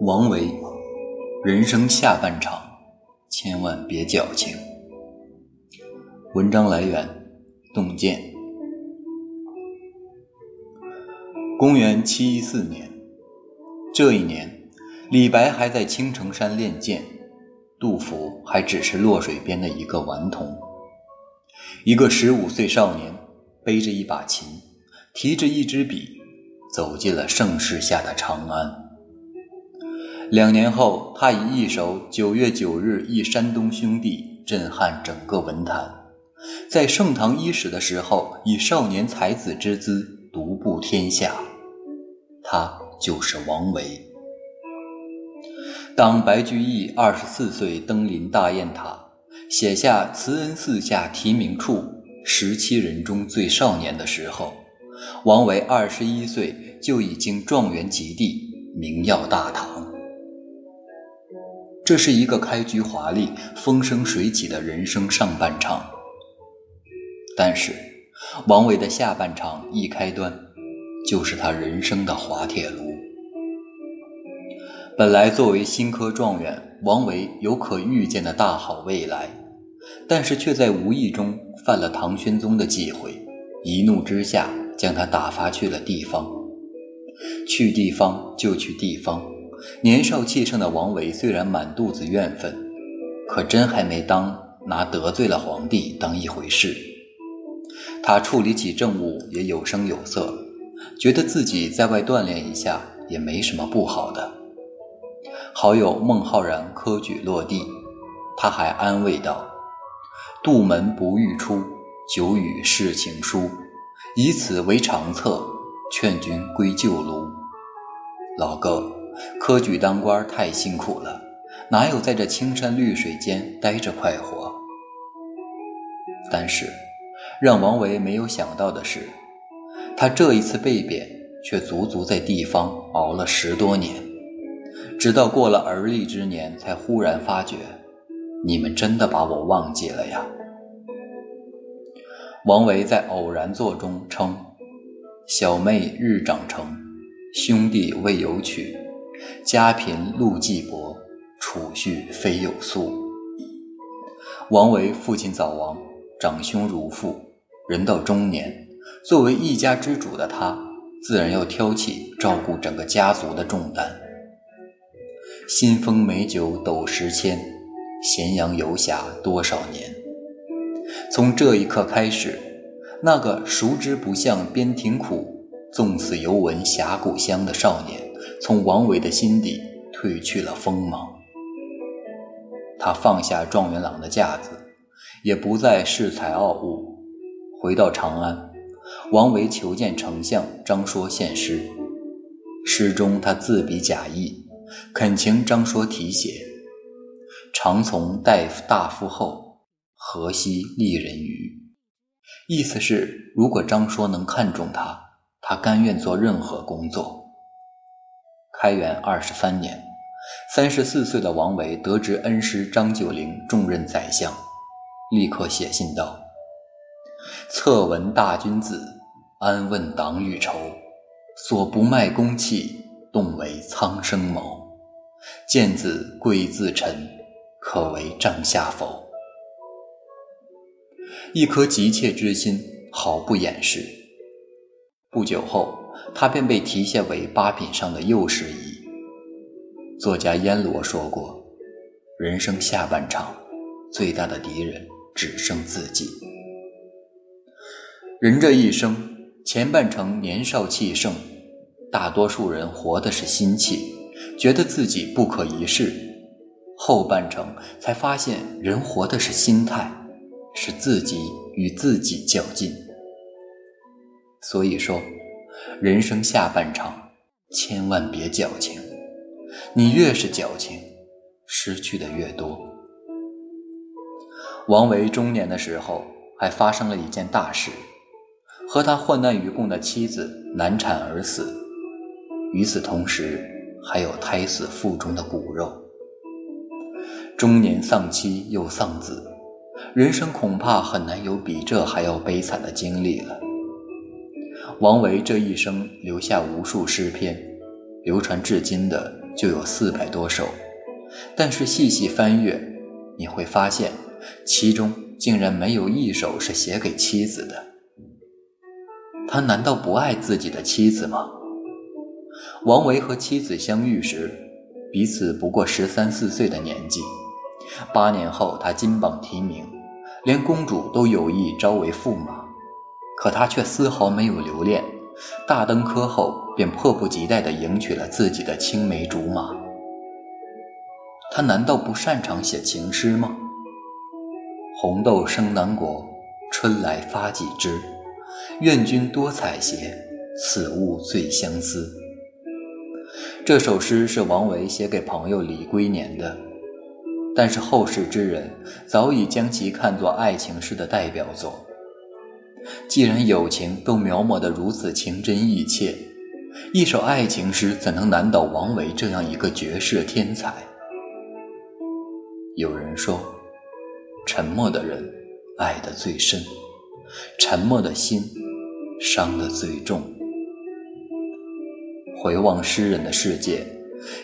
王维，人生下半场，千万别矫情。文章来源：洞见。公元七一四年，这一年，李白还在青城山练剑，杜甫还只是洛水边的一个顽童。一个十五岁少年，背着一把琴，提着一支笔，走进了盛世下的长安。两年后，他以一首《九月九日忆山东兄弟》震撼整个文坛，在盛唐伊始的时候，以少年才子之姿独步天下。他就是王维。当白居易二十四岁登临大雁塔，写下“慈恩寺下题名处，十七人中最少年”的时候，王维二十一岁就已经状元及第，名耀大唐。这是一个开局华丽、风生水起的人生上半场，但是王维的下半场一开端，就是他人生的滑铁卢。本来作为新科状元，王维有可预见的大好未来，但是却在无意中犯了唐玄宗的忌讳，一怒之下将他打发去了地方。去地方就去地方。年少气盛的王维虽然满肚子怨愤，可真还没当拿得罪了皇帝当一回事。他处理起政务也有声有色，觉得自己在外锻炼一下也没什么不好的。好友孟浩然科举落地，他还安慰道：“杜门不欲出，久与世情疏，以此为长策，劝君归旧庐。”老哥。科举当官太辛苦了，哪有在这青山绿水间待着快活？但是，让王维没有想到的是，他这一次被贬，却足足在地方熬了十多年，直到过了而立之年，才忽然发觉，你们真的把我忘记了呀。王维在《偶然作》中称：“小妹日长成，兄弟未有娶。”家贫路既薄，储蓄非有素。王维父亲早亡，长兄如父，人到中年，作为一家之主的他，自然要挑起照顾整个家族的重担。新丰美酒斗十千，咸阳游侠多少年。从这一刻开始，那个熟知不向边庭苦，纵死犹闻峡谷香的少年。从王维的心底褪去了锋芒，他放下状元郎的架子，也不再恃才傲物。回到长安，王维求见丞相张说献诗，诗中他自比假意，恳请张说题写：“常从大夫大夫后，何惜丽人愚。”意思是，如果张说能看中他，他甘愿做任何工作。开元二十三年，三十四岁的王维得知恩师张九龄重任宰相，立刻写信道：“策闻大君子，安问党羽仇？所不卖公器，动为苍生谋。见子贵自臣，可为帐下否？”一颗急切之心毫不掩饰。不久后。他便被提携为八品上的右侍役。作家阎罗说过：“人生下半场，最大的敌人只剩自己。”人这一生，前半程年少气盛，大多数人活的是心气，觉得自己不可一世；后半程才发现，人活的是心态，是自己与自己较劲。所以说。人生下半场，千万别矫情。你越是矫情，失去的越多。王维中年的时候，还发生了一件大事，和他患难与共的妻子难产而死。与此同时，还有胎死腹中的骨肉。中年丧妻又丧子，人生恐怕很难有比这还要悲惨的经历了。王维这一生留下无数诗篇，流传至今的就有四百多首，但是细细翻阅，你会发现，其中竟然没有一首是写给妻子的。他难道不爱自己的妻子吗？王维和妻子相遇时，彼此不过十三四岁的年纪。八年后，他金榜题名，连公主都有意招为驸马，可他却丝毫没有留恋。大登科后，便迫不及待地迎娶了自己的青梅竹马。他难道不擅长写情诗吗？红豆生南国，春来发几枝。愿君多采撷，此物最相思。这首诗是王维写给朋友李龟年的，但是后世之人早已将其看作爱情诗的代表作。既然友情都描摹得如此情真意切，一首爱情诗怎能难倒王维这样一个绝世天才？有人说，沉默的人爱得最深，沉默的心伤得最重。回望诗人的世界，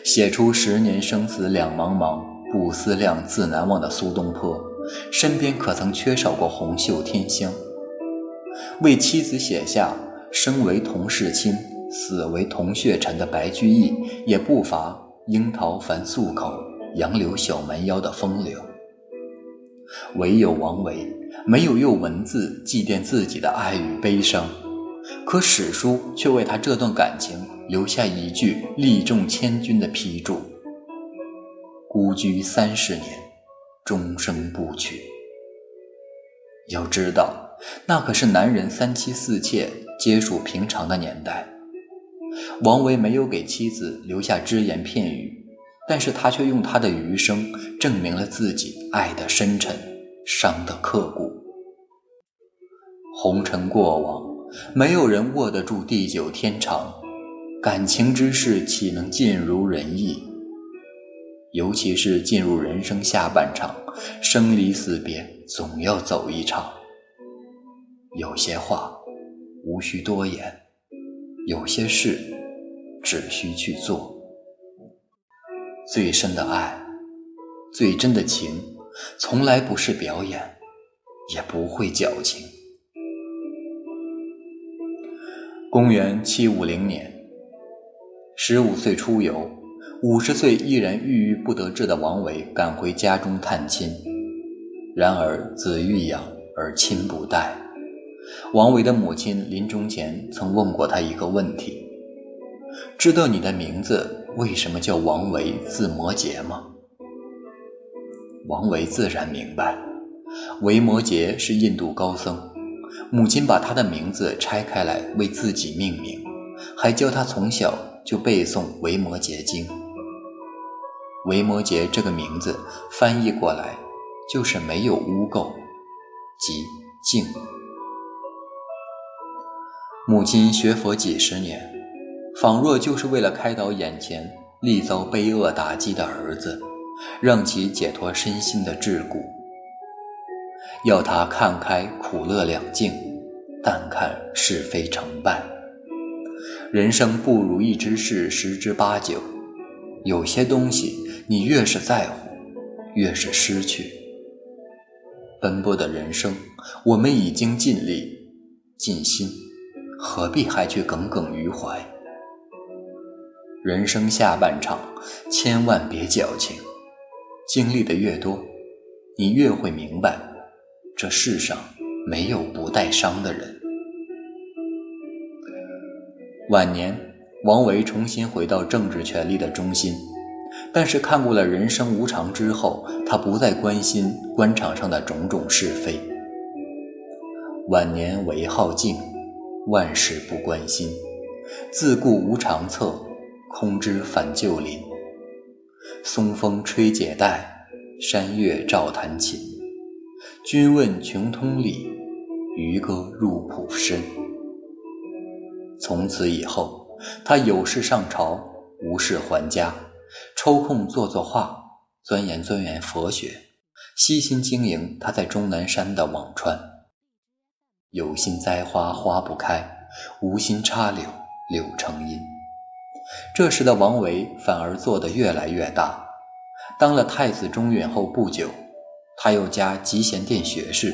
写出“十年生死两茫茫，不思量，自难忘”的苏东坡，身边可曾缺少过红袖添香？为妻子写下“生为同室亲，死为同穴臣”的白居易，也不乏“樱桃樊素口，杨柳小蛮腰”的风流。唯有王维没有用文字祭奠自己的爱与悲伤，可史书却为他这段感情留下一句力重千钧的批注：“孤居三十年，终生不娶。”要知道。那可是男人三妻四妾皆属平常的年代。王维没有给妻子留下只言片语，但是他却用他的余生证明了自己爱的深沉，伤的刻骨。红尘过往，没有人握得住地久天长，感情之事岂能尽如人意？尤其是进入人生下半场，生离死别总要走一场。有些话无需多言，有些事只需去做。最深的爱，最真的情，从来不是表演，也不会矫情。公元七五零年，十五岁出游，五十岁依然郁郁不得志的王维赶回家中探亲，然而子欲养而亲不待。王维的母亲临终前曾问过他一个问题：“知道你的名字为什么叫王维，字摩诘吗？”王维自然明白，维摩诘是印度高僧，母亲把他的名字拆开来为自己命名，还教他从小就背诵《维摩诘经》。维摩诘这个名字翻译过来就是没有污垢，即净。母亲学佛几十年，仿若就是为了开导眼前历遭悲恶打击的儿子，让其解脱身心的桎梏，要他看开苦乐两境，淡看是非成败。人生不如意之事十之八九，有些东西你越是在乎，越是失去。奔波的人生，我们已经尽力尽心。何必还去耿耿于怀？人生下半场，千万别矫情。经历的越多，你越会明白，这世上没有不带伤的人。晚年，王维重新回到政治权力的中心，但是看过了人生无常之后，他不再关心官场上的种种是非。晚年唯好静。万事不关心，自顾无长策，空知返旧林。松风吹解带，山月照弹琴。君问穷通理，渔歌入浦深。从此以后，他有事上朝，无事还家，抽空做做画，钻研钻研佛学，悉心经营他在终南山的辋川。有心栽花花不开，无心插柳柳成荫。这时的王维反而做得越来越大。当了太子中允后不久，他又加集贤殿学士，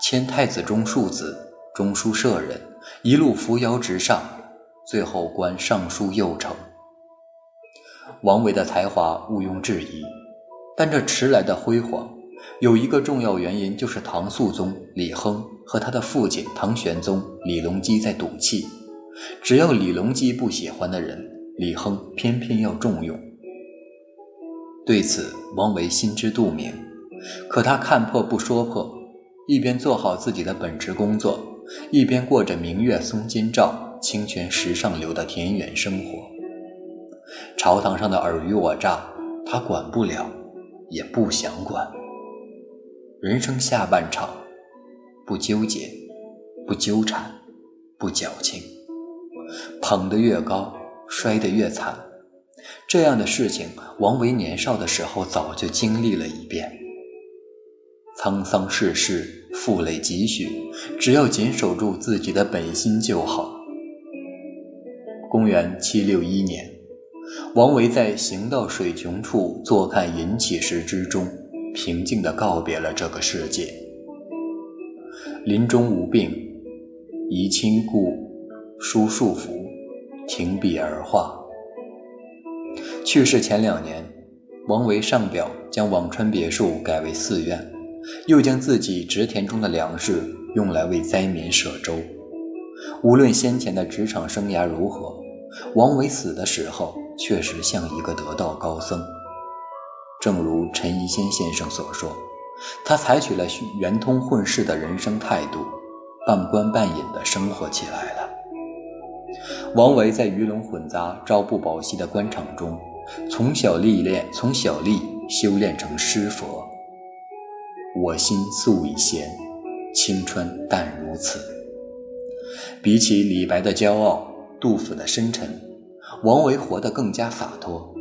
迁太子中庶子、中书舍人，一路扶摇直上，最后官尚书右丞。王维的才华毋庸置疑，但这迟来的辉煌，有一个重要原因，就是唐肃宗李亨和他的父亲唐玄宗李隆基在赌气。只要李隆基不喜欢的人，李亨偏偏要重用。对此，王维心知肚明，可他看破不说破，一边做好自己的本职工作，一边过着明月松间照、清泉石上流的田园生活。朝堂上的尔虞我诈，他管不了，也不想管。人生下半场，不纠结，不纠缠，不矫情，捧得越高，摔得越惨。这样的事情，王维年少的时候早就经历了一遍。沧桑世事，负累几许，只要紧守住自己的本心就好。公元七六一年。王维在行到水穷处，坐看云起时之中，平静地告别了这个世界。临终无病，遗亲故书束符，停笔而画。去世前两年，王维上表将辋川别墅改为寺院，又将自己植田中的粮食用来为灾民舍粥。无论先前的职场生涯如何，王维死的时候。确实像一个得道高僧，正如陈逸仙先生所说，他采取了圆通混世的人生态度，半官半隐的生活起来了。王维在鱼龙混杂、朝不保夕的官场中，从小历练，从小历修炼成师佛。我心素已闲，青春淡如此。比起李白的骄傲，杜甫的深沉。王维活得更加洒脱，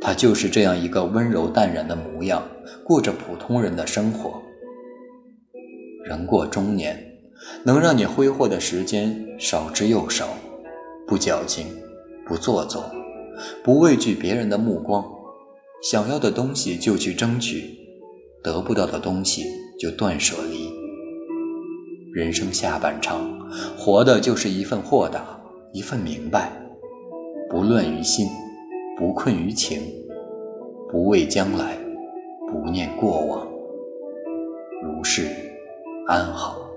他就是这样一个温柔淡然的模样，过着普通人的生活。人过中年，能让你挥霍的时间少之又少，不矫情，不做作，不畏惧别人的目光，想要的东西就去争取，得不到的东西就断舍离。人生下半场，活的就是一份豁达，一份明白。不乱于心，不困于情，不畏将来，不念过往，如是安好。